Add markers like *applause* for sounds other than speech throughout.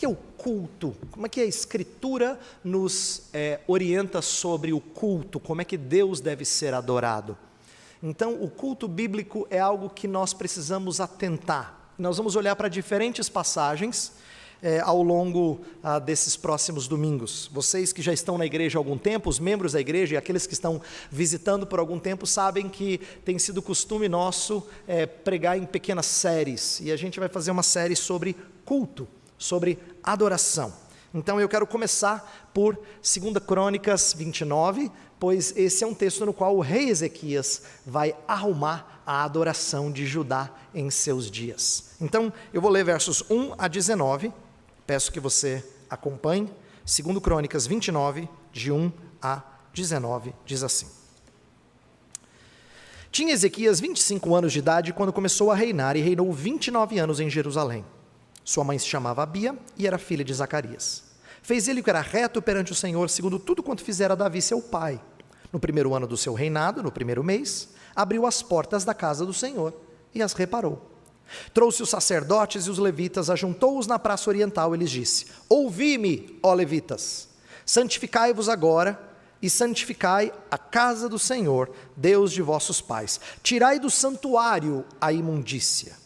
que é o culto? Como é que a Escritura nos é, orienta sobre o culto? Como é que Deus deve ser adorado? Então, o culto bíblico é algo que nós precisamos atentar. Nós vamos olhar para diferentes passagens é, ao longo ah, desses próximos domingos. Vocês que já estão na igreja há algum tempo, os membros da igreja e aqueles que estão visitando por algum tempo, sabem que tem sido costume nosso é, pregar em pequenas séries. E a gente vai fazer uma série sobre culto, sobre adoração. Então eu quero começar por 2 Crônicas 29, pois esse é um texto no qual o rei Ezequias vai arrumar a adoração de Judá em seus dias. Então eu vou ler versos 1 a 19 Peço que você acompanhe. Segundo Crônicas 29, de 1 a 19, diz assim. Tinha Ezequias 25 anos de idade quando começou a reinar e reinou 29 anos em Jerusalém. Sua mãe se chamava Abia e era filha de Zacarias. Fez ele o que era reto perante o Senhor, segundo tudo quanto fizera Davi seu pai. No primeiro ano do seu reinado, no primeiro mês, abriu as portas da casa do Senhor e as reparou. Trouxe os sacerdotes e os levitas, ajuntou-os na praça oriental e lhes disse: Ouvi-me, ó levitas, santificai-vos agora e santificai a casa do Senhor, Deus de vossos pais. Tirai do santuário a imundícia.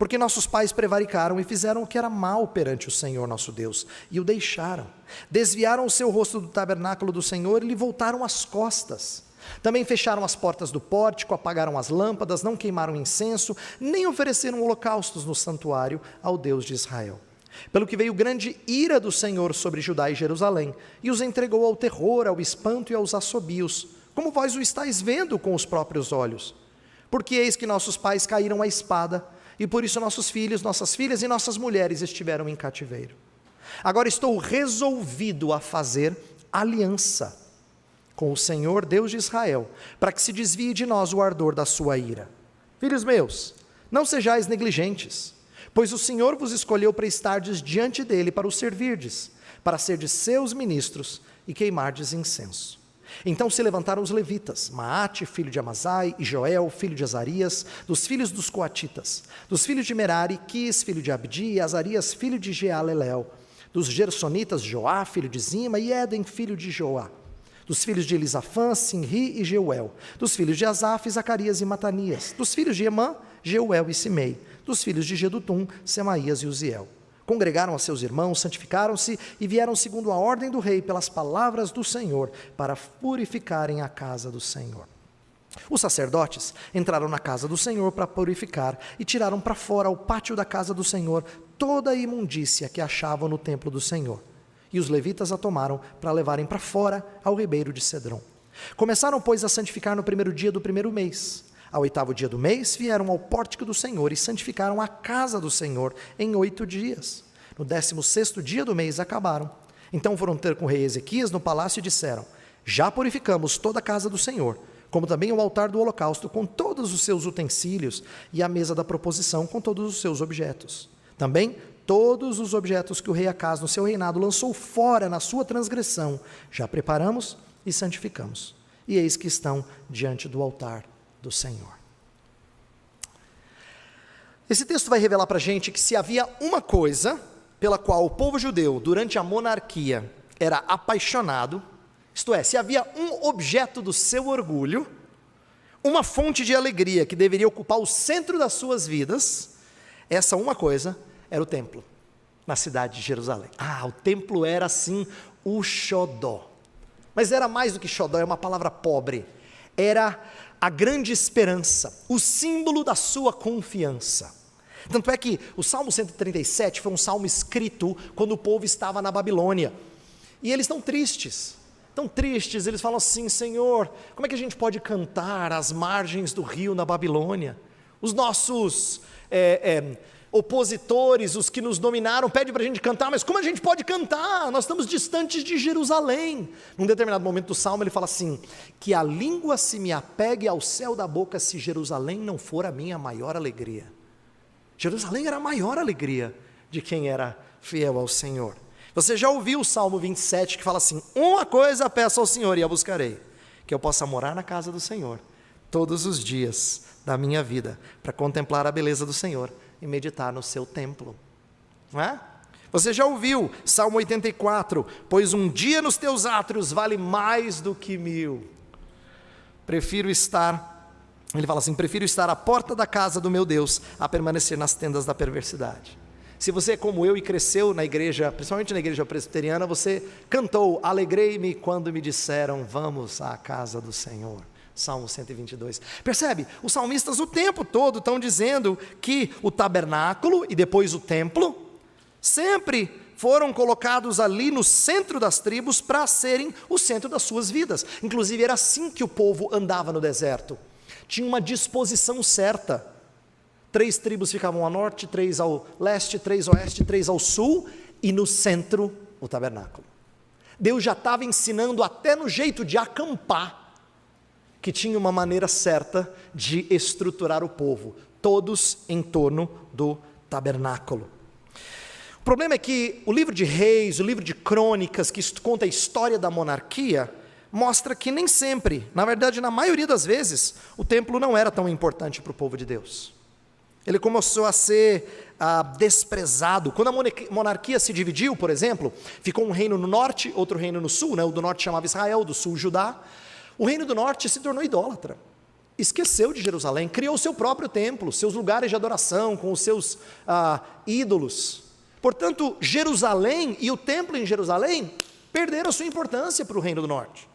Porque nossos pais prevaricaram e fizeram o que era mal perante o Senhor nosso Deus, e o deixaram. Desviaram o seu rosto do tabernáculo do Senhor e lhe voltaram as costas. Também fecharam as portas do pórtico, apagaram as lâmpadas, não queimaram incenso, nem ofereceram holocaustos no santuário ao Deus de Israel. Pelo que veio grande ira do Senhor sobre Judá e Jerusalém, e os entregou ao terror, ao espanto e aos assobios, como vós o estáis vendo com os próprios olhos. Porque eis que nossos pais caíram à espada, e por isso nossos filhos, nossas filhas e nossas mulheres estiveram em cativeiro. Agora estou resolvido a fazer aliança com o Senhor Deus de Israel, para que se desvie de nós o ardor da sua ira. Filhos meus, não sejais negligentes, pois o Senhor vos escolheu para estardes diante dele para o servirdes, para serdes seus ministros e queimardes incenso. Então se levantaram os levitas, Maate, filho de Amazai, e Joel, filho de Azarias, dos filhos dos coatitas, dos filhos de Merari, Quis, filho de Abdi, e Azarias, filho de Jealelel, dos gersonitas, Joá, filho de Zima, e Éden, filho de Joá dos filhos de Elisafã, Sinri e Jeuel, dos filhos de Asaf, Zacarias e Matanias, dos filhos de Emã, Jeuel e Simei, dos filhos de Gedutum, Semaías e Uziel. Congregaram a seus irmãos, santificaram-se e vieram segundo a ordem do rei pelas palavras do Senhor, para purificarem a casa do Senhor. Os sacerdotes entraram na casa do Senhor para purificar e tiraram para fora ao pátio da casa do Senhor toda a imundícia que achavam no templo do Senhor e os levitas a tomaram para levarem para fora ao ribeiro de Cedron. Começaram, pois, a santificar no primeiro dia do primeiro mês. Ao oitavo dia do mês, vieram ao pórtico do Senhor e santificaram a casa do Senhor em oito dias. No décimo sexto dia do mês acabaram. Então foram ter com o rei Ezequias no palácio e disseram: Já purificamos toda a casa do Senhor, como também o altar do holocausto com todos os seus utensílios e a mesa da proposição com todos os seus objetos. Também todos os objetos que o rei Acas no seu reinado lançou fora na sua transgressão, já preparamos e santificamos. E eis que estão diante do altar do Senhor. Esse texto vai revelar para a gente que se havia uma coisa pela qual o povo judeu, durante a monarquia, era apaixonado, isto é, se havia um objeto do seu orgulho, uma fonte de alegria que deveria ocupar o centro das suas vidas, essa uma coisa era o templo, na cidade de Jerusalém. Ah, o templo era assim o xodó. Mas era mais do que xodó, é uma palavra pobre. Era a grande esperança, o símbolo da sua confiança. Tanto é que o Salmo 137 foi um salmo escrito quando o povo estava na Babilônia. E eles estão tristes, tão tristes, eles falam assim: Senhor, como é que a gente pode cantar às margens do rio na Babilônia? Os nossos é, é, opositores, os que nos dominaram, pedem para a gente cantar, mas como a gente pode cantar? Nós estamos distantes de Jerusalém. Num determinado momento do salmo, ele fala assim: Que a língua se me apegue ao céu da boca, se Jerusalém não for a minha maior alegria. Jerusalém era a maior alegria de quem era fiel ao Senhor. Você já ouviu o Salmo 27 que fala assim: Uma coisa peço ao Senhor e a buscarei, que eu possa morar na casa do Senhor todos os dias da minha vida, para contemplar a beleza do Senhor e meditar no seu templo. Não é? Você já ouviu Salmo 84: Pois um dia nos teus átrios vale mais do que mil. Prefiro estar, ele fala assim: prefiro estar à porta da casa do meu Deus a permanecer nas tendas da perversidade. Se você é como eu e cresceu na igreja, principalmente na igreja presbiteriana, você cantou: Alegrei-me quando me disseram, vamos à casa do Senhor. Salmo 122. Percebe? Os salmistas o tempo todo estão dizendo que o tabernáculo e depois o templo sempre foram colocados ali no centro das tribos para serem o centro das suas vidas. Inclusive, era assim que o povo andava no deserto. Tinha uma disposição certa. Três tribos ficavam ao norte, três ao leste, três ao oeste, três ao sul, e no centro o tabernáculo. Deus já estava ensinando até no jeito de acampar que tinha uma maneira certa de estruturar o povo, todos em torno do tabernáculo. O problema é que o livro de Reis, o livro de Crônicas, que conta a história da monarquia, mostra que nem sempre, na verdade, na maioria das vezes, o templo não era tão importante para o povo de Deus. Ele começou a ser ah, desprezado. Quando a monarquia se dividiu, por exemplo, ficou um reino no norte, outro reino no sul, né? o do norte chamava Israel, do sul Judá. O reino do norte se tornou idólatra. Esqueceu de Jerusalém, criou seu próprio templo, seus lugares de adoração, com os seus ah, ídolos. Portanto, Jerusalém e o templo em Jerusalém perderam sua importância para o reino do norte.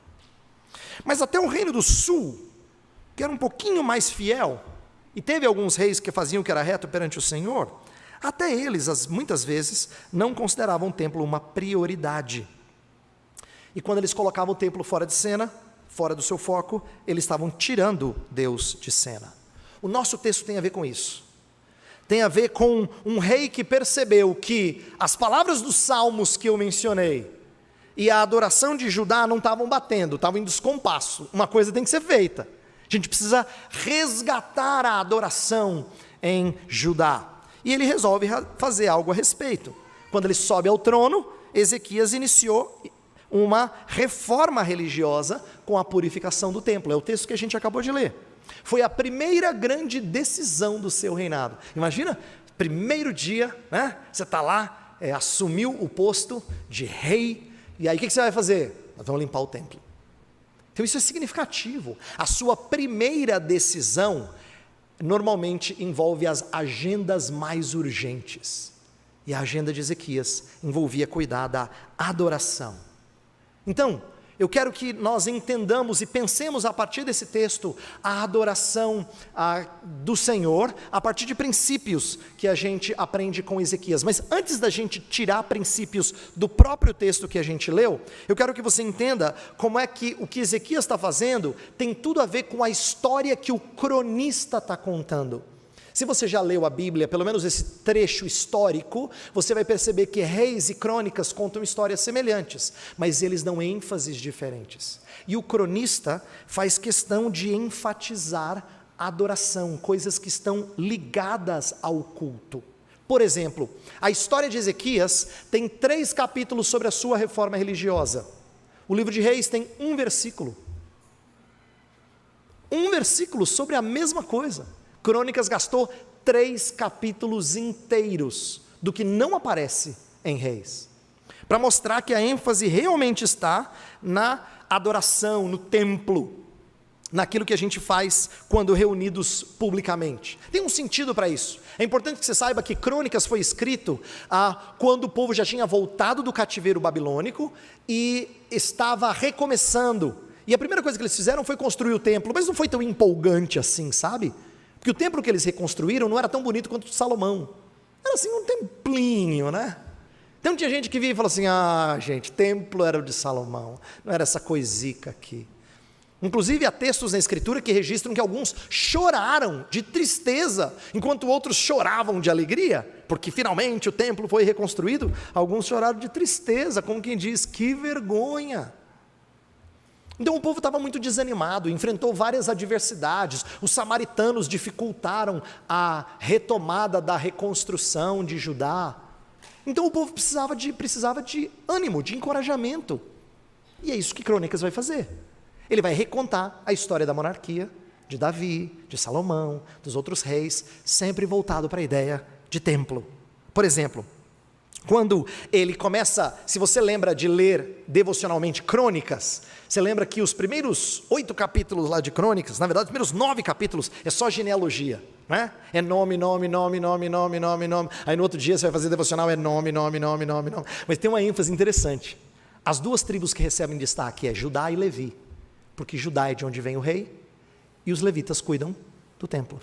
Mas até o reino do sul, que era um pouquinho mais fiel, e teve alguns reis que faziam o que era reto perante o Senhor, até eles, as, muitas vezes, não consideravam o templo uma prioridade. E quando eles colocavam o templo fora de cena, fora do seu foco, eles estavam tirando Deus de cena. O nosso texto tem a ver com isso tem a ver com um rei que percebeu que as palavras dos salmos que eu mencionei e a adoração de Judá não estavam batendo, estavam em descompasso. Uma coisa tem que ser feita. A gente precisa resgatar a adoração em Judá. E ele resolve fazer algo a respeito. Quando ele sobe ao trono, Ezequias iniciou uma reforma religiosa com a purificação do templo. É o texto que a gente acabou de ler. Foi a primeira grande decisão do seu reinado. Imagina, primeiro dia, né? Você está lá, é, assumiu o posto de rei, e aí o que, que você vai fazer? Nós vamos limpar o templo. Então isso é significativo. A sua primeira decisão normalmente envolve as agendas mais urgentes. E a agenda de Ezequias envolvia cuidar da adoração. Então, eu quero que nós entendamos e pensemos a partir desse texto a adoração a, do Senhor, a partir de princípios que a gente aprende com Ezequias. Mas antes da gente tirar princípios do próprio texto que a gente leu, eu quero que você entenda como é que o que Ezequias está fazendo tem tudo a ver com a história que o cronista está contando. Se você já leu a Bíblia, pelo menos esse trecho histórico, você vai perceber que reis e crônicas contam histórias semelhantes, mas eles dão ênfases diferentes. E o cronista faz questão de enfatizar adoração, coisas que estão ligadas ao culto. Por exemplo, a história de Ezequias tem três capítulos sobre a sua reforma religiosa. O livro de Reis tem um versículo. Um versículo sobre a mesma coisa. Crônicas gastou três capítulos inteiros do que não aparece em Reis, para mostrar que a ênfase realmente está na adoração, no templo, naquilo que a gente faz quando reunidos publicamente. Tem um sentido para isso. É importante que você saiba que Crônicas foi escrito ah, quando o povo já tinha voltado do cativeiro babilônico e estava recomeçando. E a primeira coisa que eles fizeram foi construir o templo, mas não foi tão empolgante assim, sabe? Porque o templo que eles reconstruíram não era tão bonito quanto o de Salomão. Era assim um templinho, né? Então tinha gente que via e falou assim: ah, gente, templo era o de Salomão, não era essa coisica aqui. Inclusive, há textos na Escritura que registram que alguns choraram de tristeza, enquanto outros choravam de alegria, porque finalmente o templo foi reconstruído. Alguns choraram de tristeza, como quem diz: que vergonha. Então o povo estava muito desanimado, enfrentou várias adversidades. Os samaritanos dificultaram a retomada da reconstrução de Judá. Então o povo precisava de, precisava de ânimo, de encorajamento. E é isso que Crônicas vai fazer. Ele vai recontar a história da monarquia, de Davi, de Salomão, dos outros reis, sempre voltado para a ideia de templo. Por exemplo, Quando ele começa, se você lembra de ler devocionalmente Crônicas, você lembra que os primeiros oito capítulos lá de Crônicas, na verdade, os primeiros nove capítulos é só genealogia, né? É nome, nome, nome, nome, nome, nome, nome. Aí no outro dia você vai fazer devocional, é nome, nome, nome, nome, nome. Mas tem uma ênfase interessante. As duas tribos que recebem destaque é Judá e Levi, porque Judá é de onde vem o rei e os levitas cuidam do templo.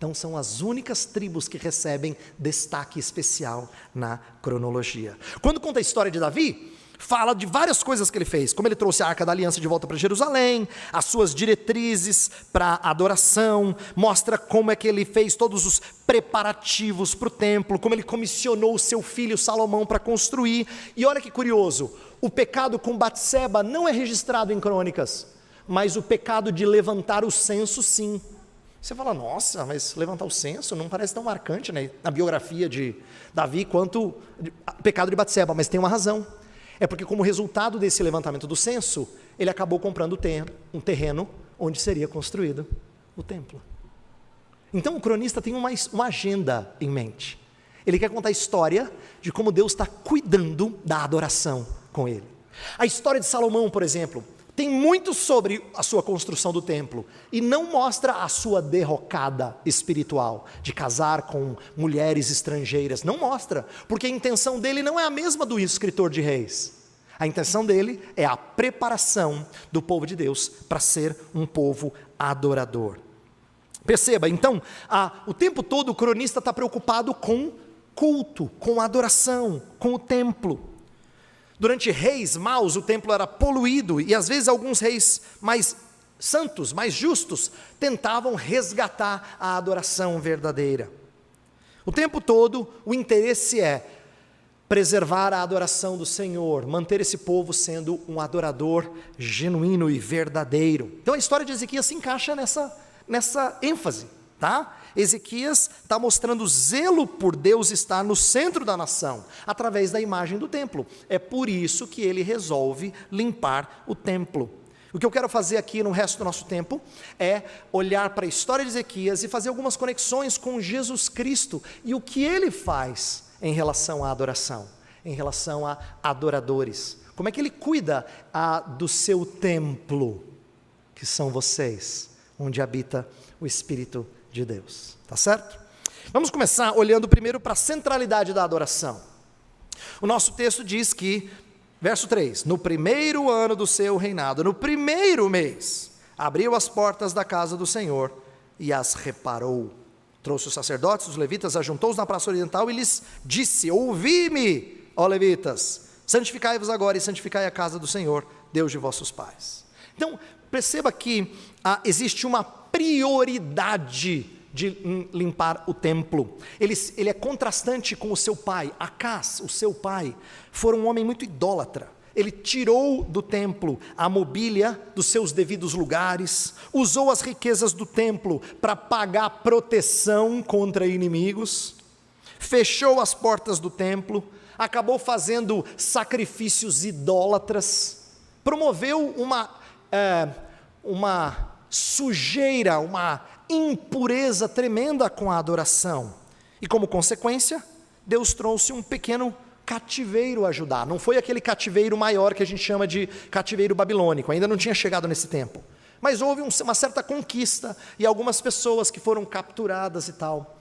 Então são as únicas tribos que recebem destaque especial na cronologia. Quando conta a história de Davi, fala de várias coisas que ele fez, como ele trouxe a arca da aliança de volta para Jerusalém, as suas diretrizes para adoração, mostra como é que ele fez todos os preparativos para o templo, como ele comissionou o seu filho Salomão para construir. E olha que curioso, o pecado com Batseba não é registrado em crônicas, mas o pecado de levantar o censo sim. Você fala, nossa, mas levantar o censo não parece tão marcante né, na biografia de Davi quanto pecado de Batseba, mas tem uma razão. É porque, como resultado desse levantamento do censo, ele acabou comprando um terreno onde seria construído o templo. Então, o cronista tem uma, uma agenda em mente. Ele quer contar a história de como Deus está cuidando da adoração com ele. A história de Salomão, por exemplo, tem muito sobre a sua construção do templo e não mostra a sua derrocada espiritual de casar com mulheres estrangeiras. Não mostra, porque a intenção dele não é a mesma do escritor de Reis. A intenção dele é a preparação do povo de Deus para ser um povo adorador. Perceba, então, a, o tempo todo o cronista está preocupado com culto, com adoração, com o templo. Durante reis maus, o templo era poluído e às vezes alguns reis mais santos, mais justos, tentavam resgatar a adoração verdadeira. O tempo todo, o interesse é preservar a adoração do Senhor, manter esse povo sendo um adorador genuíno e verdadeiro. Então a história de Ezequias se encaixa nessa, nessa ênfase, tá? Ezequias está mostrando zelo por Deus estar no centro da nação, através da imagem do templo. É por isso que ele resolve limpar o templo. O que eu quero fazer aqui no resto do nosso tempo é olhar para a história de Ezequias e fazer algumas conexões com Jesus Cristo e o que ele faz em relação à adoração, em relação a adoradores. Como é que ele cuida a, do seu templo, que são vocês, onde habita o Espírito Santo de Deus, tá certo? Vamos começar olhando primeiro para a centralidade da adoração. O nosso texto diz que, verso 3: No primeiro ano do seu reinado, no primeiro mês, abriu as portas da casa do Senhor e as reparou. Trouxe os sacerdotes, os levitas, ajuntou-os na praça oriental e lhes disse: Ouvi-me, ó levitas, santificai-vos agora e santificai a casa do Senhor, Deus de vossos pais. Então, perceba que ah, existe uma prioridade de limpar o templo. Ele, ele é contrastante com o seu pai. Acás, o seu pai, foi um homem muito idólatra. Ele tirou do templo a mobília dos seus devidos lugares, usou as riquezas do templo para pagar proteção contra inimigos, fechou as portas do templo, acabou fazendo sacrifícios idólatras, promoveu uma, é, uma sujeira, uma impureza tremenda com a adoração. E como consequência, Deus trouxe um pequeno cativeiro a Judá. Não foi aquele cativeiro maior que a gente chama de cativeiro babilônico, ainda não tinha chegado nesse tempo. Mas houve uma certa conquista e algumas pessoas que foram capturadas e tal.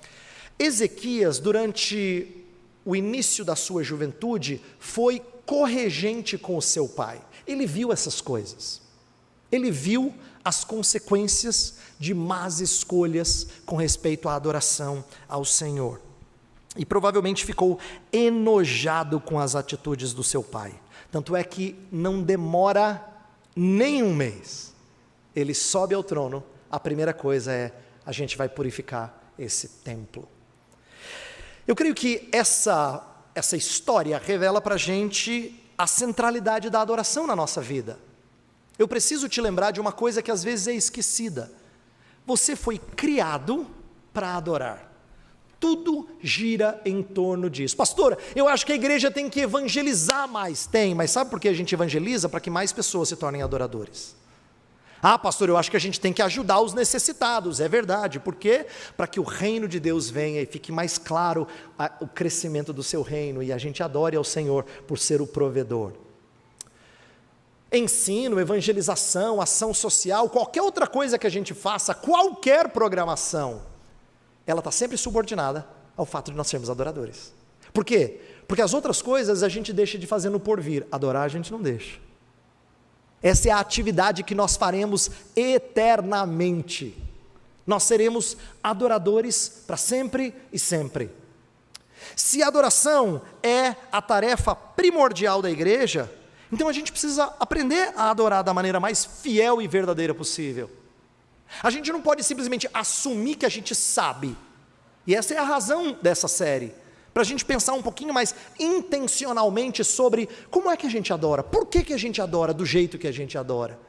Ezequias, durante o início da sua juventude, foi corregente com o seu pai. Ele viu essas coisas. Ele viu as consequências de más escolhas com respeito à adoração ao Senhor. E provavelmente ficou enojado com as atitudes do seu pai. Tanto é que não demora nem um mês. Ele sobe ao trono, a primeira coisa é: a gente vai purificar esse templo. Eu creio que essa, essa história revela para a gente a centralidade da adoração na nossa vida. Eu preciso te lembrar de uma coisa que às vezes é esquecida. Você foi criado para adorar. Tudo gira em torno disso. Pastor, eu acho que a igreja tem que evangelizar mais. Tem, mas sabe por que a gente evangeliza? Para que mais pessoas se tornem adoradores. Ah, pastor, eu acho que a gente tem que ajudar os necessitados. É verdade. Por quê? Para que o reino de Deus venha e fique mais claro a, o crescimento do seu reino e a gente adore ao Senhor por ser o provedor. Ensino, evangelização, ação social, qualquer outra coisa que a gente faça, qualquer programação, ela está sempre subordinada ao fato de nós sermos adoradores. Por quê? Porque as outras coisas a gente deixa de fazer no porvir, adorar a gente não deixa. Essa é a atividade que nós faremos eternamente. Nós seremos adoradores para sempre e sempre. Se adoração é a tarefa primordial da igreja, então a gente precisa aprender a adorar da maneira mais fiel e verdadeira possível. A gente não pode simplesmente assumir que a gente sabe. E essa é a razão dessa série para a gente pensar um pouquinho mais intencionalmente sobre como é que a gente adora, por que, que a gente adora do jeito que a gente adora,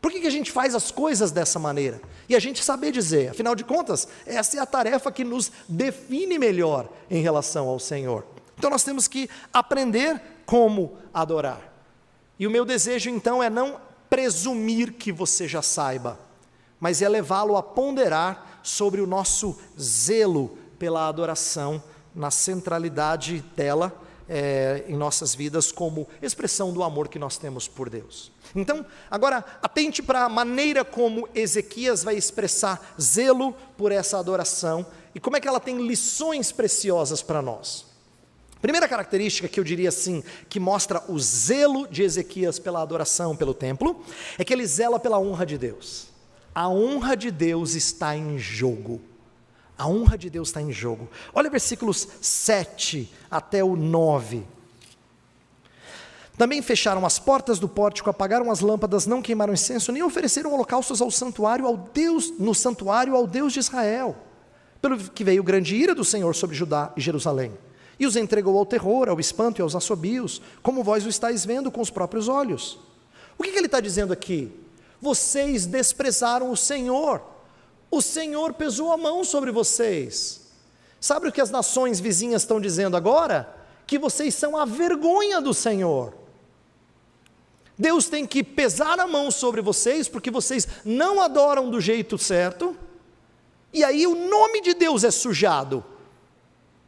por que, que a gente faz as coisas dessa maneira, e a gente saber dizer, afinal de contas, essa é a tarefa que nos define melhor em relação ao Senhor. Então nós temos que aprender como adorar. E o meu desejo então é não presumir que você já saiba, mas é levá-lo a ponderar sobre o nosso zelo pela adoração na centralidade dela é, em nossas vidas como expressão do amor que nós temos por Deus. Então, agora atente para a maneira como Ezequias vai expressar zelo por essa adoração e como é que ela tem lições preciosas para nós. Primeira característica que eu diria assim, que mostra o zelo de Ezequias pela adoração, pelo templo, é que ele zela pela honra de Deus. A honra de Deus está em jogo. A honra de Deus está em jogo. Olha versículos 7 até o 9. Também fecharam as portas do pórtico, apagaram as lâmpadas, não queimaram incenso, nem ofereceram holocaustos ao santuário, ao Deus, no santuário ao Deus de Israel. Pelo que veio grande ira do Senhor sobre Judá e Jerusalém. E os entregou ao terror, ao espanto e aos assobios, como vós o estáis vendo com os próprios olhos. O que, que ele está dizendo aqui? Vocês desprezaram o Senhor o Senhor pesou a mão sobre vocês. Sabe o que as nações vizinhas estão dizendo agora? Que vocês são a vergonha do Senhor. Deus tem que pesar a mão sobre vocês, porque vocês não adoram do jeito certo, e aí o nome de Deus é sujado,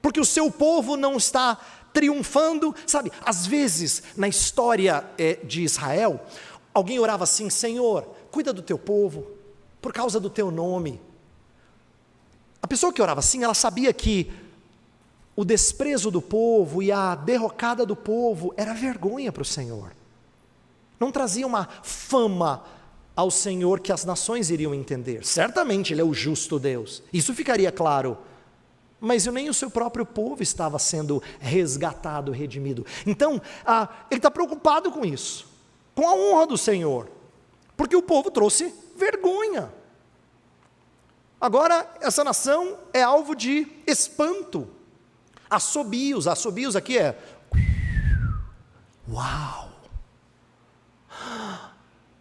porque o seu povo não está triunfando. Sabe, às vezes na história é, de Israel, alguém orava assim: Senhor, cuida do teu povo, por causa do teu nome. A pessoa que orava assim, ela sabia que o desprezo do povo e a derrocada do povo era vergonha para o Senhor. Não trazia uma fama ao Senhor que as nações iriam entender. Certamente Ele é o justo Deus, isso ficaria claro. Mas nem o seu próprio povo estava sendo resgatado, redimido. Então, ah, ele está preocupado com isso, com a honra do Senhor, porque o povo trouxe vergonha. Agora, essa nação é alvo de espanto. Assobios, assobios aqui é. Uau!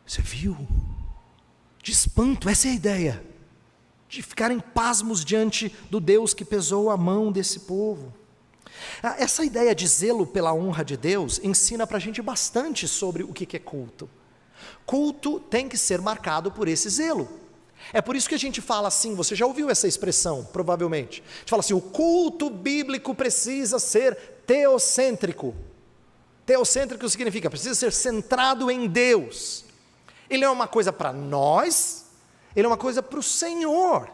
Você viu? De espanto, essa é a ideia. De ficarem pasmos diante do Deus que pesou a mão desse povo. Ah, essa ideia de zelo pela honra de Deus ensina para a gente bastante sobre o que é culto. Culto tem que ser marcado por esse zelo. É por isso que a gente fala assim, você já ouviu essa expressão, provavelmente. A gente fala assim: o culto bíblico precisa ser teocêntrico. Teocêntrico significa precisa ser centrado em Deus. Ele é uma coisa para nós, ele é uma coisa para o Senhor.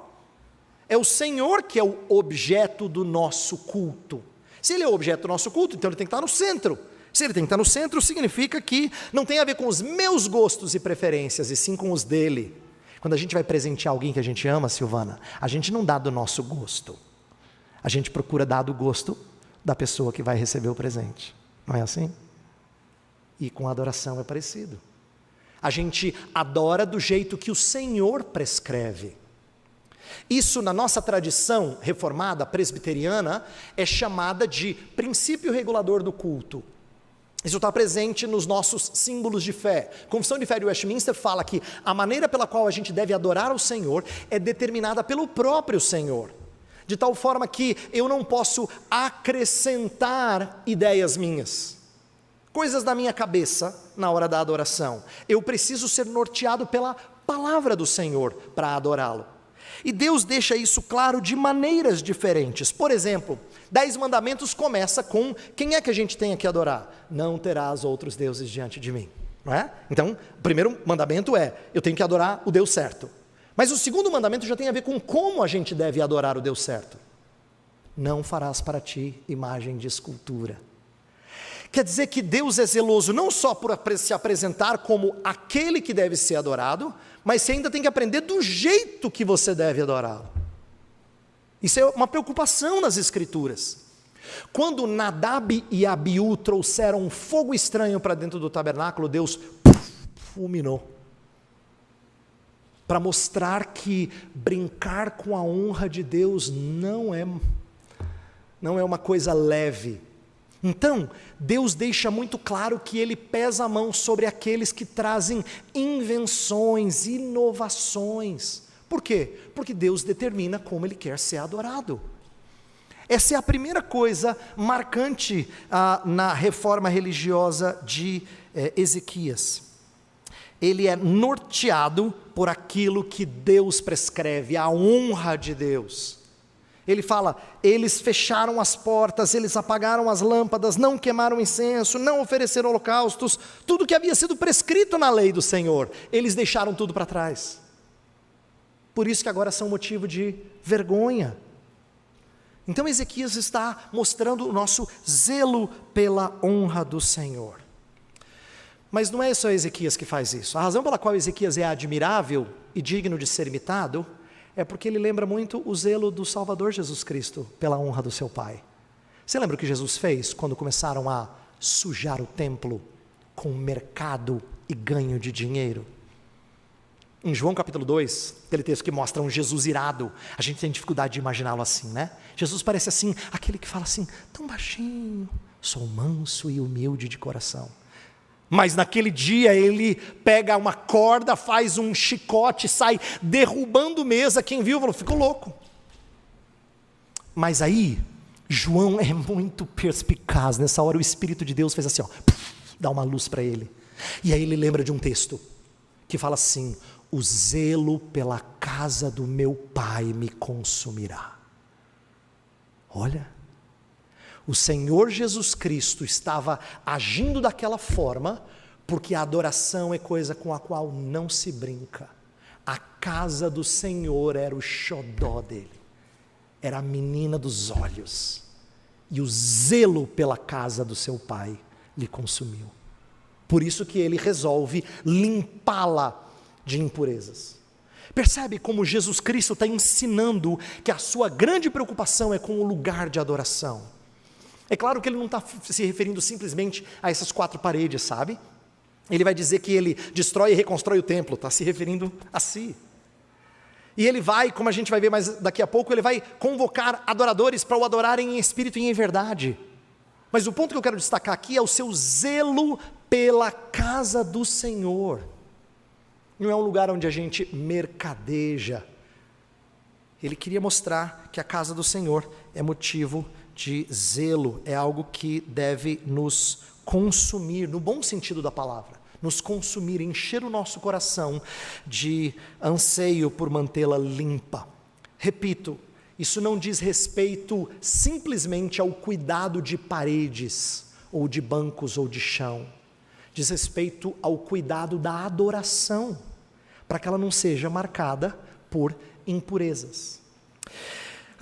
É o Senhor que é o objeto do nosso culto. Se ele é o objeto do nosso culto, então ele tem que estar no centro. Se ele tem que estar no centro, significa que não tem a ver com os meus gostos e preferências, e sim com os dele. Quando a gente vai presentear alguém que a gente ama, Silvana, a gente não dá do nosso gosto. A gente procura dar do gosto da pessoa que vai receber o presente. Não é assim? E com a adoração é parecido. A gente adora do jeito que o Senhor prescreve. Isso, na nossa tradição reformada presbiteriana, é chamada de princípio regulador do culto. Isso está presente nos nossos símbolos de fé. Confissão de Fé de Westminster fala que a maneira pela qual a gente deve adorar o Senhor é determinada pelo próprio Senhor. De tal forma que eu não posso acrescentar ideias minhas, coisas da minha cabeça na hora da adoração. Eu preciso ser norteado pela palavra do Senhor para adorá-lo. E Deus deixa isso claro de maneiras diferentes. Por exemplo, Dez Mandamentos começa com: quem é que a gente tem que adorar? Não terás outros deuses diante de mim. Não é? Então, o primeiro mandamento é: eu tenho que adorar o Deus certo. Mas o segundo mandamento já tem a ver com como a gente deve adorar o Deus certo. Não farás para ti imagem de escultura. Quer dizer que Deus é zeloso não só por se apresentar como aquele que deve ser adorado, mas você ainda tem que aprender do jeito que você deve adorá-lo. Isso é uma preocupação nas Escrituras. Quando Nadab e Abiú trouxeram um fogo estranho para dentro do tabernáculo, Deus fulminou. Para mostrar que brincar com a honra de Deus não é não é uma coisa leve. Então, Deus deixa muito claro que ele pesa a mão sobre aqueles que trazem invenções, inovações. Por quê? Porque Deus determina como ele quer ser adorado. Essa é a primeira coisa marcante ah, na reforma religiosa de eh, Ezequias. Ele é norteado por aquilo que Deus prescreve, a honra de Deus. Ele fala: eles fecharam as portas, eles apagaram as lâmpadas, não queimaram incenso, não ofereceram holocaustos, tudo que havia sido prescrito na lei do Senhor, eles deixaram tudo para trás. Por isso que agora são motivo de vergonha. Então Ezequias está mostrando o nosso zelo pela honra do Senhor. Mas não é só Ezequias que faz isso. A razão pela qual Ezequias é admirável e digno de ser imitado é porque ele lembra muito o zelo do Salvador Jesus Cristo pela honra do seu Pai. Você lembra o que Jesus fez quando começaram a sujar o templo com mercado e ganho de dinheiro? Em João capítulo 2, aquele texto que mostra um Jesus irado, a gente tem dificuldade de imaginá-lo assim, né? Jesus parece assim, aquele que fala assim, tão baixinho, sou manso e humilde de coração. Mas naquele dia ele pega uma corda, faz um chicote, sai derrubando mesa. Quem viu falou: ficou louco. Mas aí, João é muito perspicaz. Nessa hora, o Espírito de Deus fez assim: ó, dá uma luz para ele. E aí ele lembra de um texto que fala assim: O zelo pela casa do meu pai me consumirá. Olha, o Senhor Jesus Cristo estava agindo daquela forma, porque a adoração é coisa com a qual não se brinca. A casa do Senhor era o xodó dele, era a menina dos olhos, e o zelo pela casa do seu pai lhe consumiu. Por isso que ele resolve limpá-la de impurezas. Percebe como Jesus Cristo está ensinando que a sua grande preocupação é com o lugar de adoração. É claro que ele não está se referindo simplesmente a essas quatro paredes, sabe? Ele vai dizer que ele destrói e reconstrói o templo, está se referindo a si. E ele vai, como a gente vai ver mais daqui a pouco, ele vai convocar adoradores para o adorarem em espírito e em verdade. Mas o ponto que eu quero destacar aqui é o seu zelo pela casa do Senhor. Não é um lugar onde a gente mercadeja. Ele queria mostrar que a casa do Senhor é motivo de zelo é algo que deve nos consumir, no bom sentido da palavra, nos consumir, encher o nosso coração de anseio por mantê-la limpa. Repito, isso não diz respeito simplesmente ao cuidado de paredes, ou de bancos, ou de chão. Diz respeito ao cuidado da adoração, para que ela não seja marcada por impurezas.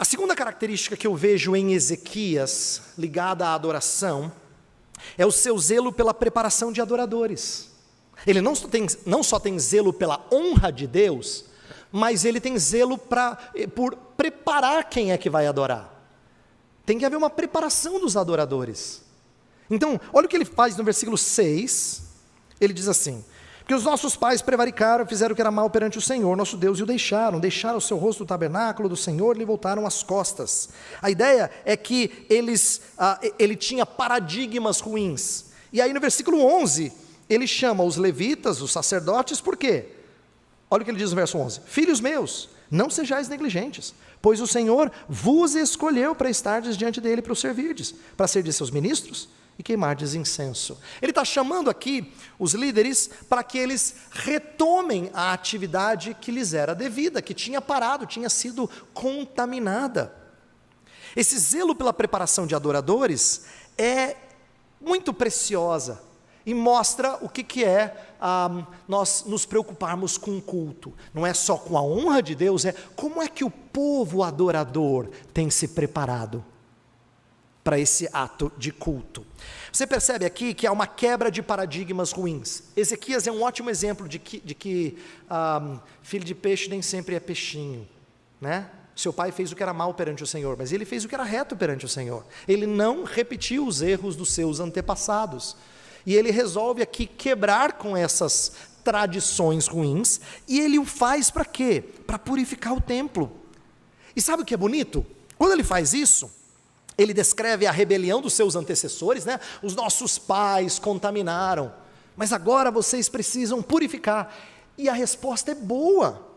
A segunda característica que eu vejo em Ezequias, ligada à adoração, é o seu zelo pela preparação de adoradores. Ele não só tem, não só tem zelo pela honra de Deus, mas ele tem zelo pra, eh, por preparar quem é que vai adorar. Tem que haver uma preparação dos adoradores. Então, olha o que ele faz no versículo 6. Ele diz assim: que os nossos pais prevaricaram, fizeram o que era mal perante o Senhor, nosso Deus, e o deixaram, deixaram o seu rosto do tabernáculo do Senhor e lhe voltaram as costas. A ideia é que eles, ah, ele tinha paradigmas ruins. E aí no versículo 11, ele chama os levitas, os sacerdotes, por quê? Olha o que ele diz no verso 11: Filhos meus, não sejais negligentes, pois o Senhor vos escolheu para estardes diante dele para o servirdes, para ser de seus ministros e queimardes incenso. Ele está chamando aqui os líderes para que eles retomem a atividade que lhes era devida, que tinha parado, tinha sido contaminada. Esse zelo pela preparação de adoradores é muito preciosa e mostra o que, que é ah, nós nos preocuparmos com o culto. Não é só com a honra de Deus, é como é que o povo adorador tem se preparado para esse ato de culto. Você percebe aqui que há uma quebra de paradigmas ruins. Ezequias é um ótimo exemplo de que, de que um, filho de peixe nem sempre é peixinho, né? Seu pai fez o que era mal perante o Senhor, mas ele fez o que era reto perante o Senhor. Ele não repetiu os erros dos seus antepassados. E ele resolve aqui quebrar com essas tradições ruins, e ele o faz para quê? Para purificar o templo. E sabe o que é bonito? Quando ele faz isso, ele descreve a rebelião dos seus antecessores, né? Os nossos pais contaminaram, mas agora vocês precisam purificar. E a resposta é boa.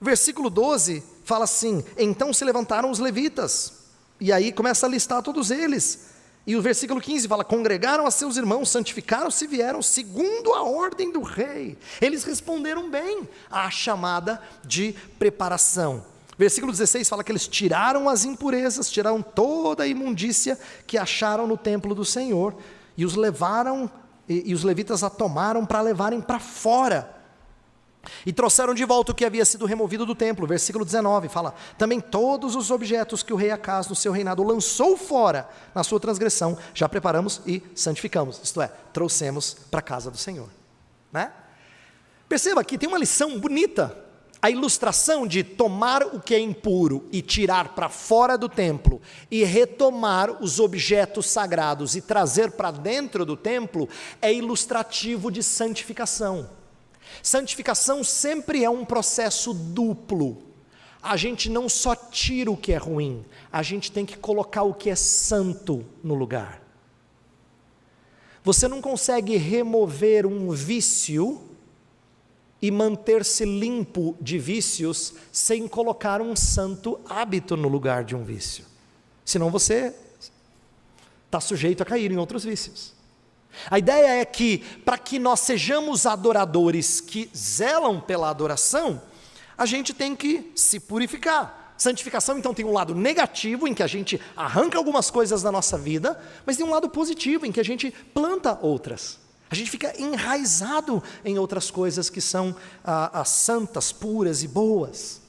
Versículo 12 fala assim: Então se levantaram os levitas, e aí começa a listar todos eles. E o versículo 15 fala: Congregaram a seus irmãos, santificaram-se e vieram segundo a ordem do rei. Eles responderam bem à chamada de preparação. Versículo 16 fala que eles tiraram as impurezas, tiraram toda a imundícia que acharam no templo do Senhor e os levaram, e, e os levitas a tomaram para levarem para fora. E trouxeram de volta o que havia sido removido do templo. Versículo 19 fala: Também todos os objetos que o rei Acas no seu reinado lançou fora na sua transgressão, já preparamos e santificamos. Isto é, trouxemos para a casa do Senhor. Né? Perceba que tem uma lição bonita a ilustração de tomar o que é impuro e tirar para fora do templo e retomar os objetos sagrados e trazer para dentro do templo é ilustrativo de santificação. Santificação sempre é um processo duplo. A gente não só tira o que é ruim, a gente tem que colocar o que é santo no lugar. Você não consegue remover um vício e manter-se limpo de vícios sem colocar um santo hábito no lugar de um vício. Senão você está sujeito a cair em outros vícios. A ideia é que, para que nós sejamos adoradores que zelam pela adoração, a gente tem que se purificar. Santificação, então, tem um lado negativo, em que a gente arranca algumas coisas da nossa vida, mas tem um lado positivo, em que a gente planta outras. A gente fica enraizado em outras coisas que são ah, santas, puras e boas.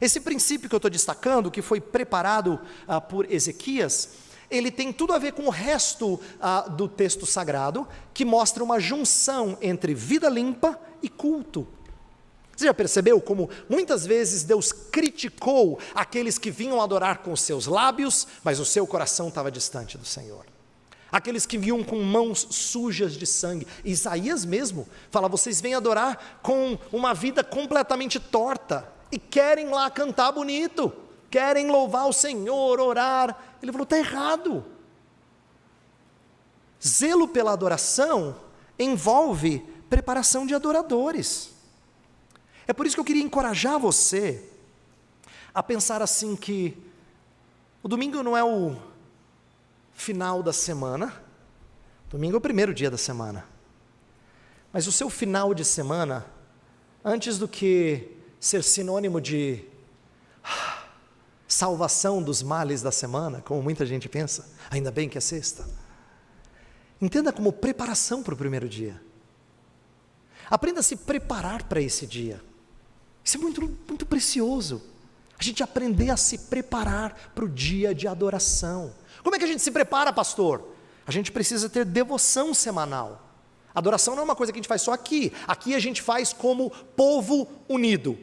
Esse princípio que eu estou destacando, que foi preparado ah, por Ezequias, ele tem tudo a ver com o resto ah, do texto sagrado, que mostra uma junção entre vida limpa e culto. Você já percebeu como muitas vezes Deus criticou aqueles que vinham adorar com seus lábios, mas o seu coração estava distante do Senhor? Aqueles que vinham com mãos sujas de sangue. Isaías mesmo fala: vocês vêm adorar com uma vida completamente torta e querem lá cantar bonito, querem louvar o Senhor, orar. Ele falou: está errado. Zelo pela adoração envolve preparação de adoradores. É por isso que eu queria encorajar você a pensar assim que o domingo não é o final da semana. Domingo é o primeiro dia da semana. Mas o seu final de semana, antes do que ser sinônimo de ah, salvação dos males da semana, como muita gente pensa, ainda bem que é sexta. Entenda como preparação para o primeiro dia. Aprenda a se preparar para esse dia. Isso é muito, muito precioso. A gente aprender a se preparar para o dia de adoração. Como é que a gente se prepara, pastor? A gente precisa ter devoção semanal. Adoração não é uma coisa que a gente faz só aqui. Aqui a gente faz como povo unido.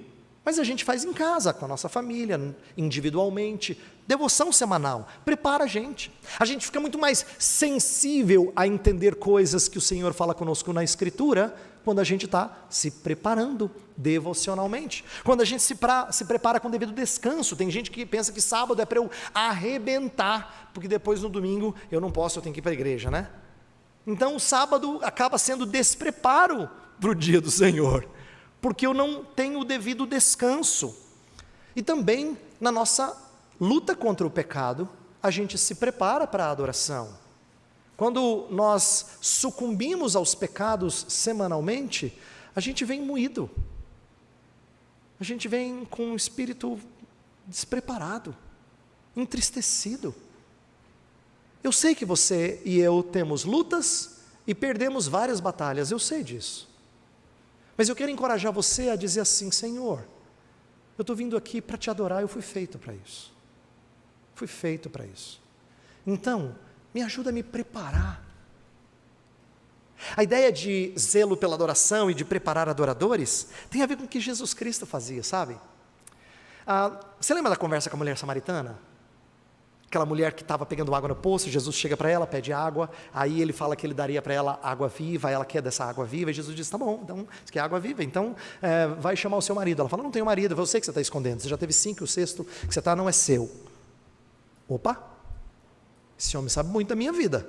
Mas a gente faz em casa, com a nossa família, individualmente. Devoção semanal. Prepara a gente. A gente fica muito mais sensível a entender coisas que o Senhor fala conosco na Escritura quando a gente está se preparando devocionalmente. Quando a gente se, pra, se prepara com devido descanso. Tem gente que pensa que sábado é para eu arrebentar, porque depois no domingo eu não posso, eu tenho que ir para a igreja, né? Então o sábado acaba sendo despreparo para o dia do Senhor, porque eu não tenho o devido descanso. E também na nossa luta contra o pecado, a gente se prepara para a adoração. quando nós sucumbimos aos pecados semanalmente, a gente vem moído, a gente vem com um espírito despreparado, entristecido. Eu sei que você e eu temos lutas e perdemos várias batalhas, eu sei disso. Mas eu quero encorajar você a dizer assim: Senhor, eu estou vindo aqui para te adorar, eu fui feito para isso. Fui feito para isso. Então, me ajuda a me preparar. A ideia de zelo pela adoração e de preparar adoradores tem a ver com o que Jesus Cristo fazia, sabe? Ah, você lembra da conversa com a mulher samaritana? Aquela mulher que estava pegando água no poço, Jesus chega para ela, pede água, aí ele fala que ele daria para ela água viva, ela quer dessa água viva, e Jesus diz: tá bom, então, você quer água viva, então é, vai chamar o seu marido. Ela fala: não tenho marido, sei que você está escondendo, você já teve cinco, o sexto que você está não é seu. Opa, esse homem sabe muito da minha vida.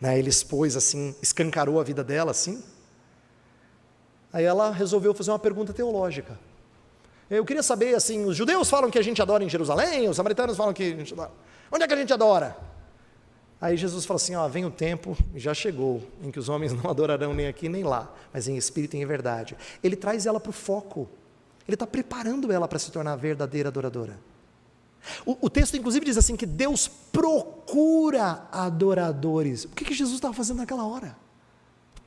Né? Ele expôs assim, escancarou a vida dela assim. Aí ela resolveu fazer uma pergunta teológica. Eu queria saber, assim, os judeus falam que a gente adora em Jerusalém, os samaritanos falam que a gente adora. Onde é que a gente adora? Aí Jesus fala assim: ó, vem o tempo, já chegou, em que os homens não *laughs* adorarão nem aqui nem lá, mas em espírito e em verdade. Ele traz ela para o foco, ele está preparando ela para se tornar verdadeira adoradora. O, o, texto, inclusive, diz assim: que Deus procura adoradores. O que, que Jesus estava fazendo naquela hora?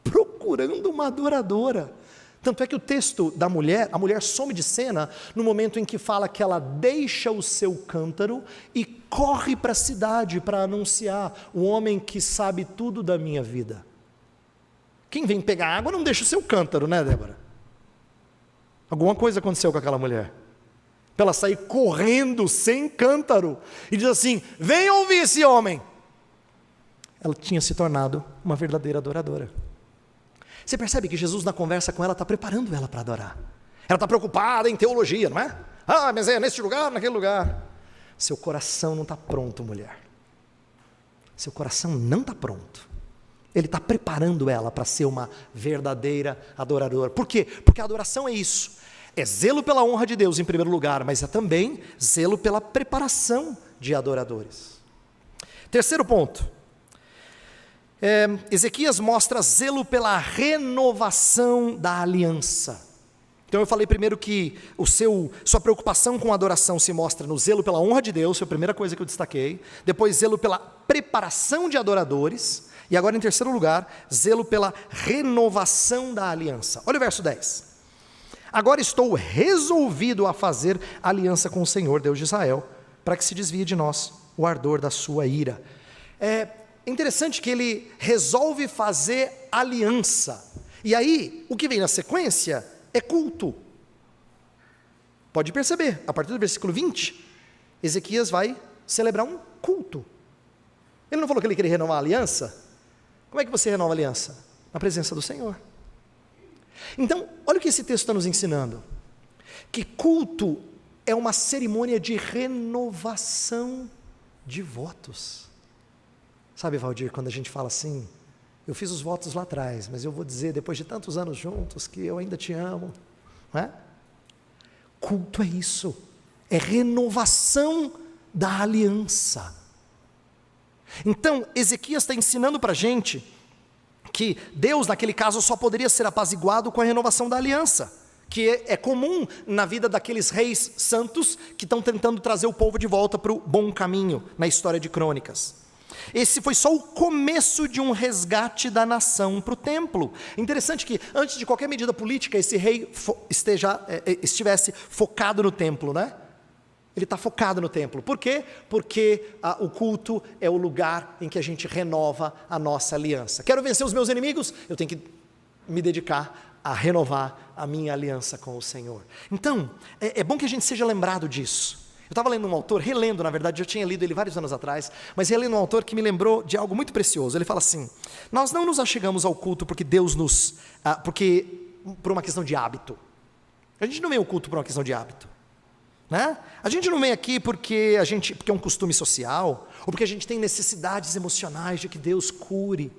Procurando uma adoradora. Tanto é que o texto da mulher, a mulher some de cena no momento em que fala que ela deixa o seu cântaro e corre para a cidade para anunciar o homem que sabe tudo da minha vida. Quem vem pegar água não deixa o seu cântaro, né, Débora? Alguma coisa aconteceu com aquela mulher. Para ela sair correndo sem cântaro e diz assim: Vem ouvir esse homem. Ela tinha se tornado uma verdadeira adoradora. Você percebe que Jesus, na conversa com ela, está preparando ela para adorar. Ela está preocupada em teologia, não é? Ah, mas é neste lugar, naquele lugar. Seu coração não está pronto, mulher. Seu coração não está pronto. Ele está preparando ela para ser uma verdadeira adoradora. Por quê? Porque a adoração é isso. É zelo pela honra de Deus em primeiro lugar, mas é também zelo pela preparação de adoradores. Terceiro ponto. É, Ezequias mostra zelo pela renovação da aliança. Então eu falei primeiro que o seu, sua preocupação com a adoração se mostra no zelo pela honra de Deus, foi a primeira coisa que eu destaquei. Depois, zelo pela preparação de adoradores. E agora, em terceiro lugar, zelo pela renovação da aliança. Olha o verso 10. Agora estou resolvido a fazer aliança com o Senhor, Deus de Israel, para que se desvie de nós o ardor da sua ira. É, é interessante que ele resolve fazer aliança. E aí, o que vem na sequência é culto. Pode perceber, a partir do versículo 20, Ezequias vai celebrar um culto. Ele não falou que ele queria renovar a aliança? Como é que você renova a aliança? Na presença do Senhor. Então, olha o que esse texto está nos ensinando: que culto é uma cerimônia de renovação de votos. Sabe, Valdir, quando a gente fala assim, eu fiz os votos lá atrás, mas eu vou dizer, depois de tantos anos juntos, que eu ainda te amo. Não é? Culto é isso, é renovação da aliança. Então, Ezequias está ensinando para a gente que Deus, naquele caso, só poderia ser apaziguado com a renovação da aliança, que é, é comum na vida daqueles reis santos que estão tentando trazer o povo de volta para o bom caminho na história de crônicas. Esse foi só o começo de um resgate da nação para o templo. Interessante que, antes de qualquer medida política, esse rei esteja, é, é, estivesse focado no templo, né? Ele está focado no templo. Por quê? Porque ah, o culto é o lugar em que a gente renova a nossa aliança. Quero vencer os meus inimigos? Eu tenho que me dedicar a renovar a minha aliança com o Senhor. Então, é, é bom que a gente seja lembrado disso. Eu estava lendo um autor, relendo, na verdade, eu tinha lido ele vários anos atrás, mas relendo um autor que me lembrou de algo muito precioso. Ele fala assim: Nós não nos achegamos ao culto porque Deus nos. Ah, porque por uma questão de hábito. A gente não vem ao culto por uma questão de hábito. Né? A gente não vem aqui porque a gente porque é um costume social, ou porque a gente tem necessidades emocionais de que Deus cure.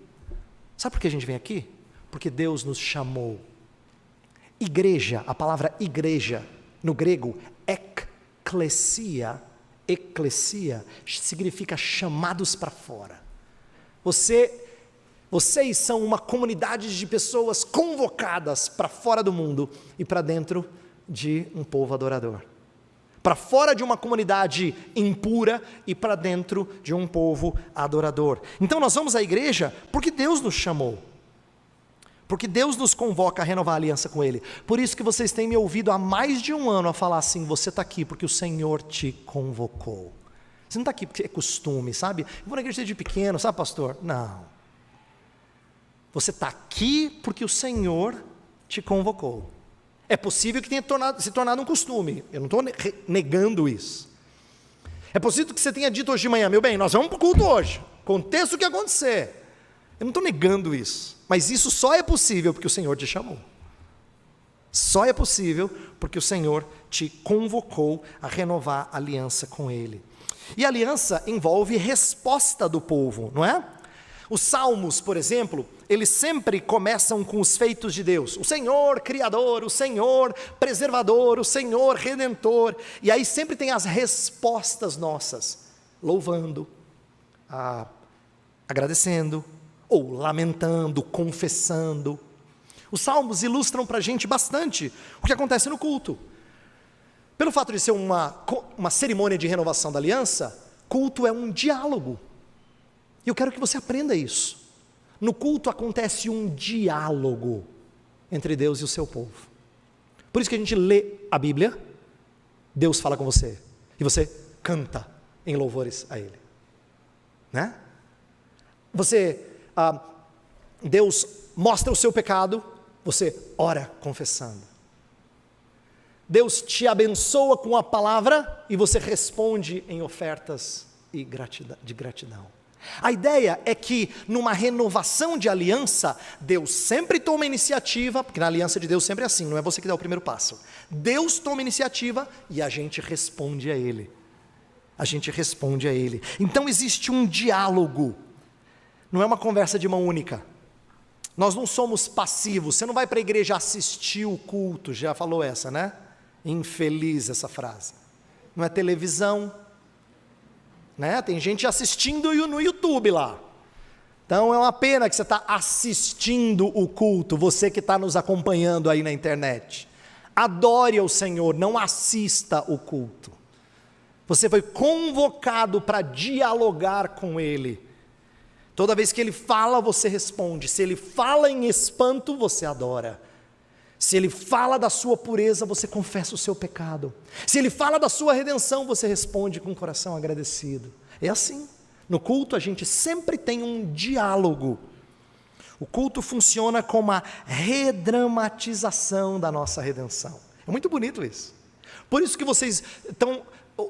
Sabe por que a gente vem aqui? Porque Deus nos chamou. Igreja, a palavra igreja no grego, eclesia, eclesia, significa chamados para fora. Você vocês são uma comunidade de pessoas convocadas para fora do mundo e para dentro de um povo adorador. Para fora de uma comunidade impura e para dentro de um povo adorador. Então nós vamos à igreja porque Deus nos chamou. Porque Deus nos convoca a renovar a aliança com Ele. Por isso que vocês têm me ouvido há mais de um ano a falar assim: você está aqui porque o Senhor te convocou. Você não está aqui porque é costume, sabe? Eu vou na igreja desde pequeno, sabe, pastor? Não. Você está aqui porque o Senhor te convocou. É possível que tenha tornado, se tornado um costume. Eu não estou negando isso. É possível que você tenha dito hoje de manhã, meu bem, nós vamos para o culto hoje. Aconteça o que acontecer. Eu não estou negando isso. Mas isso só é possível porque o Senhor te chamou. Só é possível porque o Senhor te convocou a renovar a aliança com Ele. E aliança envolve resposta do povo, não é? Os salmos, por exemplo, eles sempre começam com os feitos de Deus: o Senhor Criador, o Senhor Preservador, o Senhor Redentor. E aí sempre tem as respostas nossas, louvando, ah, agradecendo, ou lamentando, confessando. Os salmos ilustram para a gente bastante o que acontece no culto. Pelo fato de ser uma, uma cerimônia de renovação da aliança, culto é um diálogo. E eu quero que você aprenda isso. No culto acontece um diálogo entre Deus e o seu povo. Por isso que a gente lê a Bíblia, Deus fala com você, e você canta em louvores a Ele. Né? Você, ah, Deus mostra o seu pecado, você ora confessando. Deus te abençoa com a palavra e você responde em ofertas de gratidão. A ideia é que numa renovação de aliança, Deus sempre toma iniciativa, porque na aliança de Deus sempre é assim, não é você que dá o primeiro passo. Deus toma iniciativa e a gente responde a Ele. A gente responde a Ele. Então existe um diálogo, não é uma conversa de mão única. Nós não somos passivos, você não vai para a igreja assistir o culto, já falou essa, né? Infeliz essa frase. Não é televisão, né? Tem gente assistindo no YouTube lá. Então é uma pena que você está assistindo o culto, você que está nos acompanhando aí na internet. Adore ao Senhor, não assista o culto. Você foi convocado para dialogar com Ele. Toda vez que Ele fala, você responde. Se Ele fala em espanto, você adora. Se ele fala da sua pureza, você confessa o seu pecado. Se ele fala da sua redenção, você responde com o coração agradecido. É assim. No culto a gente sempre tem um diálogo. O culto funciona como a redramatização da nossa redenção. É muito bonito isso. Por isso que vocês estão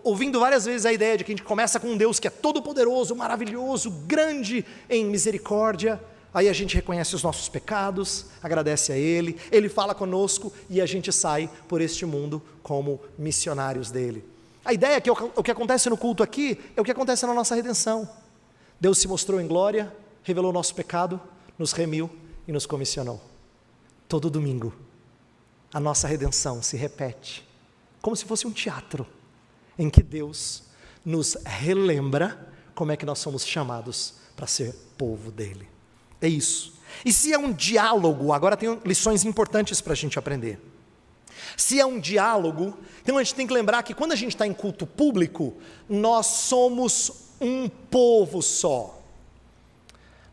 ouvindo várias vezes a ideia de que a gente começa com um Deus que é todo poderoso, maravilhoso, grande em misericórdia Aí a gente reconhece os nossos pecados, agradece a Ele, Ele fala conosco e a gente sai por este mundo como missionários dele. A ideia é que o que acontece no culto aqui é o que acontece na nossa redenção. Deus se mostrou em glória, revelou nosso pecado, nos remiu e nos comissionou. Todo domingo, a nossa redenção se repete, como se fosse um teatro, em que Deus nos relembra como é que nós somos chamados para ser povo dele. É isso. E se é um diálogo, agora tem lições importantes para a gente aprender. Se é um diálogo, então a gente tem que lembrar que quando a gente está em culto público, nós somos um povo só.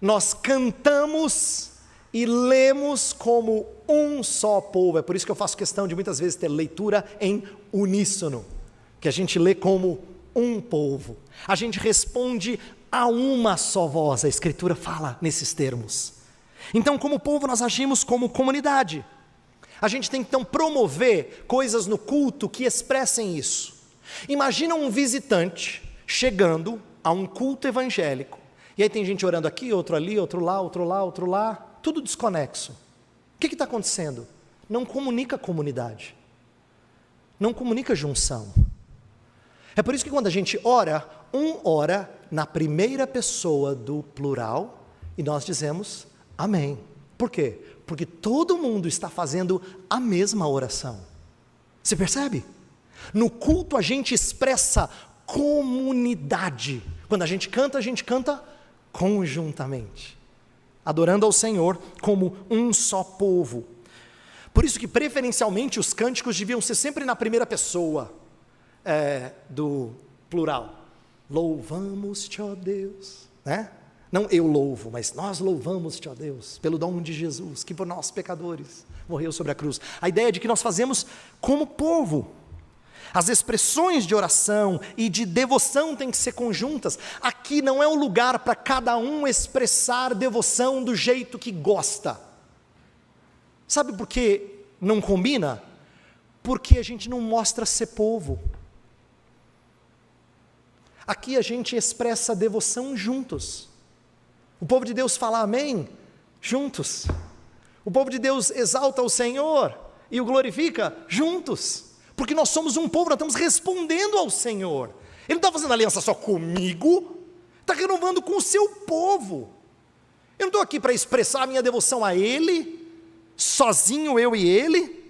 Nós cantamos e lemos como um só povo. É por isso que eu faço questão de muitas vezes ter leitura em uníssono, que a gente lê como um povo. A gente responde a uma só voz. A Escritura fala nesses termos. Então, como povo, nós agimos como comunidade. A gente tem que então promover coisas no culto que expressem isso. Imagina um visitante chegando a um culto evangélico. E aí tem gente orando aqui, outro ali, outro lá, outro lá, outro lá, tudo desconexo. O que está acontecendo? Não comunica comunidade. Não comunica junção. É por isso que quando a gente ora, um ora na primeira pessoa do plural e nós dizemos amém. Por quê? Porque todo mundo está fazendo a mesma oração. Você percebe? No culto a gente expressa comunidade. Quando a gente canta, a gente canta conjuntamente, adorando ao Senhor como um só povo. Por isso que preferencialmente os cânticos deviam ser sempre na primeira pessoa é, do plural. Louvamos-te, ó Deus, né? Não eu louvo, mas nós louvamos-te, ó Deus, pelo dom de Jesus, que por nós pecadores morreu sobre a cruz. A ideia de que nós fazemos como povo. As expressões de oração e de devoção têm que ser conjuntas. Aqui não é o lugar para cada um expressar devoção do jeito que gosta. Sabe por que não combina? Porque a gente não mostra ser povo. Aqui a gente expressa devoção juntos. O povo de Deus fala amém juntos. O povo de Deus exalta o Senhor e o glorifica juntos. Porque nós somos um povo, nós estamos respondendo ao Senhor. Ele não está fazendo aliança só comigo, está renovando com o seu povo. Eu não estou aqui para expressar a minha devoção a Ele, sozinho eu e Ele.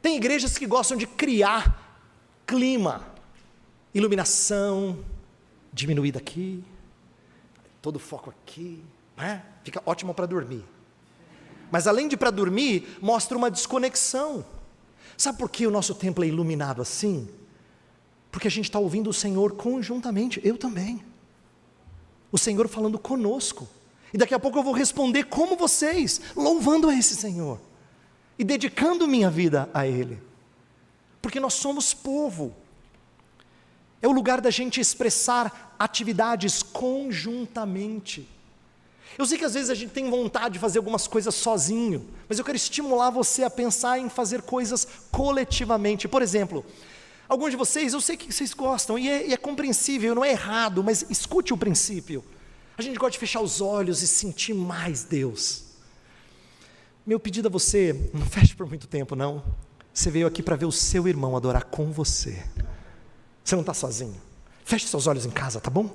Tem igrejas que gostam de criar clima, iluminação, diminuída aqui, todo foco aqui, né? fica ótimo para dormir. Mas além de para dormir, mostra uma desconexão. Sabe por que o nosso templo é iluminado assim? Porque a gente está ouvindo o Senhor conjuntamente, eu também. O Senhor falando conosco. E daqui a pouco eu vou responder como vocês, louvando a esse Senhor e dedicando minha vida a Ele. Porque nós somos povo. É o lugar da gente expressar atividades conjuntamente. Eu sei que às vezes a gente tem vontade de fazer algumas coisas sozinho, mas eu quero estimular você a pensar em fazer coisas coletivamente. Por exemplo, alguns de vocês, eu sei que vocês gostam, e é, e é compreensível, não é errado, mas escute o princípio. A gente gosta de fechar os olhos e sentir mais Deus. Meu pedido a você, *laughs* não feche por muito tempo, não. Você veio aqui para ver o seu irmão adorar com você. Você não está sozinho. Feche seus olhos em casa, tá bom?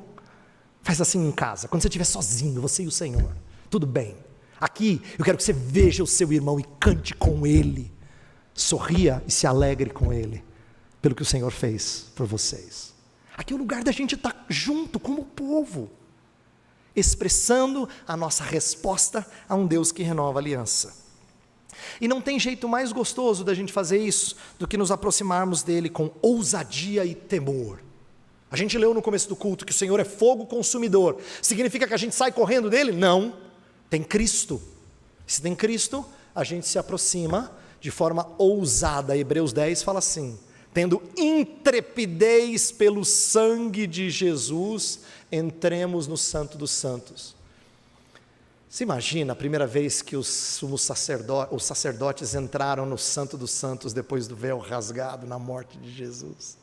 Faz assim em casa, quando você estiver sozinho, você e o Senhor. Tudo bem. Aqui eu quero que você veja o seu irmão e cante com ele. Sorria e se alegre com ele, pelo que o Senhor fez por vocês. Aqui é o lugar da gente estar tá junto como povo, expressando a nossa resposta a um Deus que renova a aliança. E não tem jeito mais gostoso da gente fazer isso do que nos aproximarmos dele com ousadia e temor. A gente leu no começo do culto que o Senhor é fogo consumidor. Significa que a gente sai correndo dele? Não. Tem Cristo. Se tem Cristo, a gente se aproxima de forma ousada. Hebreus 10 fala assim: tendo intrepidez pelo sangue de Jesus, entremos no Santo dos Santos. Você imagina a primeira vez que os, sacerdotes, os sacerdotes entraram no Santo dos Santos depois do véu rasgado na morte de Jesus?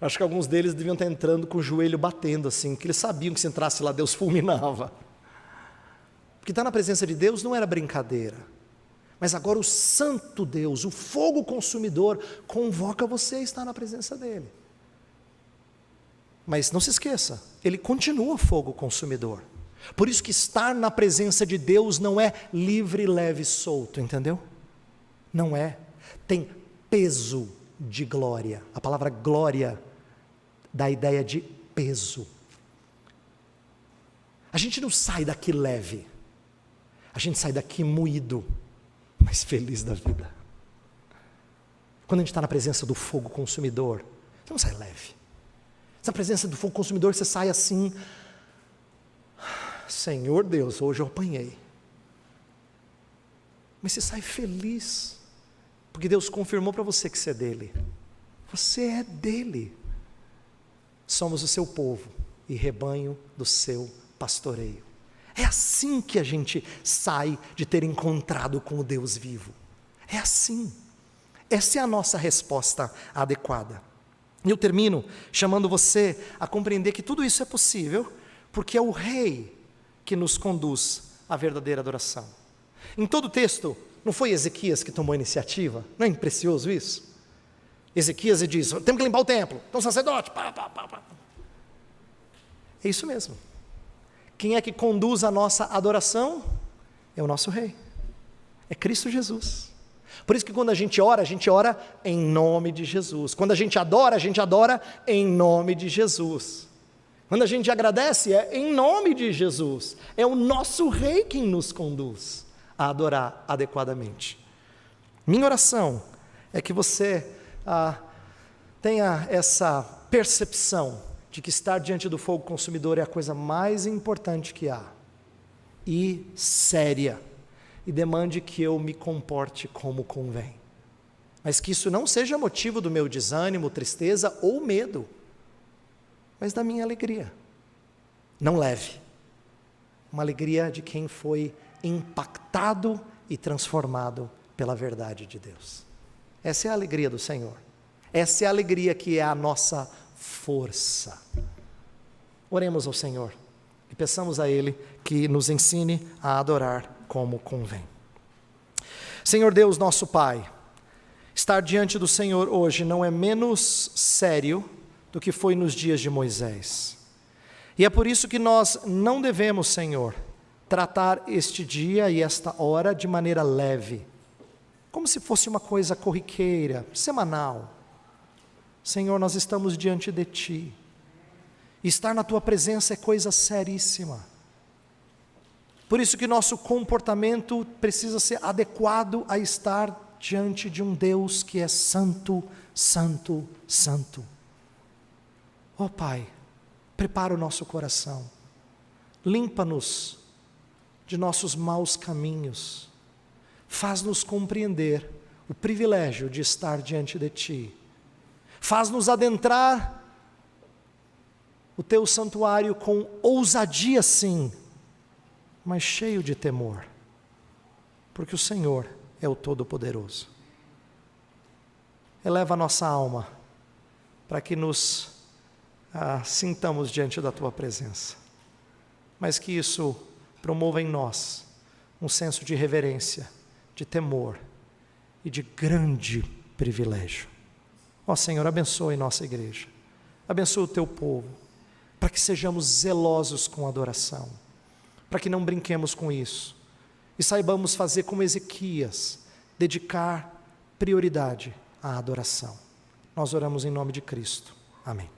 Acho que alguns deles deviam estar entrando com o joelho batendo assim, que eles sabiam que se entrasse lá Deus fulminava. Porque estar na presença de Deus não era brincadeira. Mas agora o Santo Deus, o fogo consumidor, convoca você a estar na presença dEle. Mas não se esqueça, Ele continua fogo consumidor. Por isso que estar na presença de Deus não é livre, leve, solto, entendeu? Não é. Tem peso de glória. A palavra glória dá a ideia de peso. A gente não sai daqui leve. A gente sai daqui moído, mas feliz da vida. Quando a gente está na presença do fogo consumidor, você não sai leve. Na presença do fogo consumidor, você sai assim, Senhor Deus, hoje eu apanhei. Mas você sai feliz, porque Deus confirmou para você que você é dele. Você é dele. Somos o seu povo e rebanho do seu pastoreio. É assim que a gente sai de ter encontrado com o Deus vivo. É assim. Essa é a nossa resposta adequada. E eu termino chamando você a compreender que tudo isso é possível, porque é o Rei que nos conduz à verdadeira adoração. Em todo o texto, não foi Ezequias que tomou a iniciativa? Não é precioso isso? Ezequias diz: temos que limpar o templo. Então, sacerdote, pá, pá, pá, pá. É isso mesmo. Quem é que conduz a nossa adoração? É o nosso Rei. É Cristo Jesus. Por isso que quando a gente ora, a gente ora em nome de Jesus. Quando a gente adora, a gente adora em nome de Jesus. Quando a gente agradece, é em nome de Jesus. É o nosso Rei quem nos conduz a adorar adequadamente. Minha oração é que você ah, tenha essa percepção de que estar diante do fogo consumidor é a coisa mais importante que há e séria, e demande que eu me comporte como convém. Mas que isso não seja motivo do meu desânimo, tristeza ou medo, mas da minha alegria. Não leve. Uma alegria de quem foi impactado e transformado pela verdade de Deus. Essa é a alegria do Senhor. Essa é a alegria que é a nossa força. Oremos ao Senhor e peçamos a Ele que nos ensine a adorar como convém. Senhor Deus, nosso Pai, estar diante do Senhor hoje não é menos sério do que foi nos dias de Moisés. E é por isso que nós não devemos, Senhor, tratar este dia e esta hora de maneira leve, como se fosse uma coisa corriqueira, semanal. Senhor, nós estamos diante de Ti. Estar na Tua presença é coisa seríssima. Por isso que nosso comportamento precisa ser adequado a estar diante de um Deus que é santo, santo, santo. Ó oh, Pai, prepara o nosso coração, limpa-nos de nossos maus caminhos, faz-nos compreender o privilégio de estar diante de Ti. Faz-nos adentrar o teu santuário com ousadia, sim, mas cheio de temor, porque o Senhor é o Todo-Poderoso. Eleva a nossa alma para que nos ah, sintamos diante da tua presença, mas que isso promova em nós um senso de reverência, de temor e de grande privilégio. Ó Senhor, abençoe nossa igreja, abençoe o teu povo, para que sejamos zelosos com a adoração, para que não brinquemos com isso e saibamos fazer como Ezequias, dedicar prioridade à adoração. Nós oramos em nome de Cristo. Amém.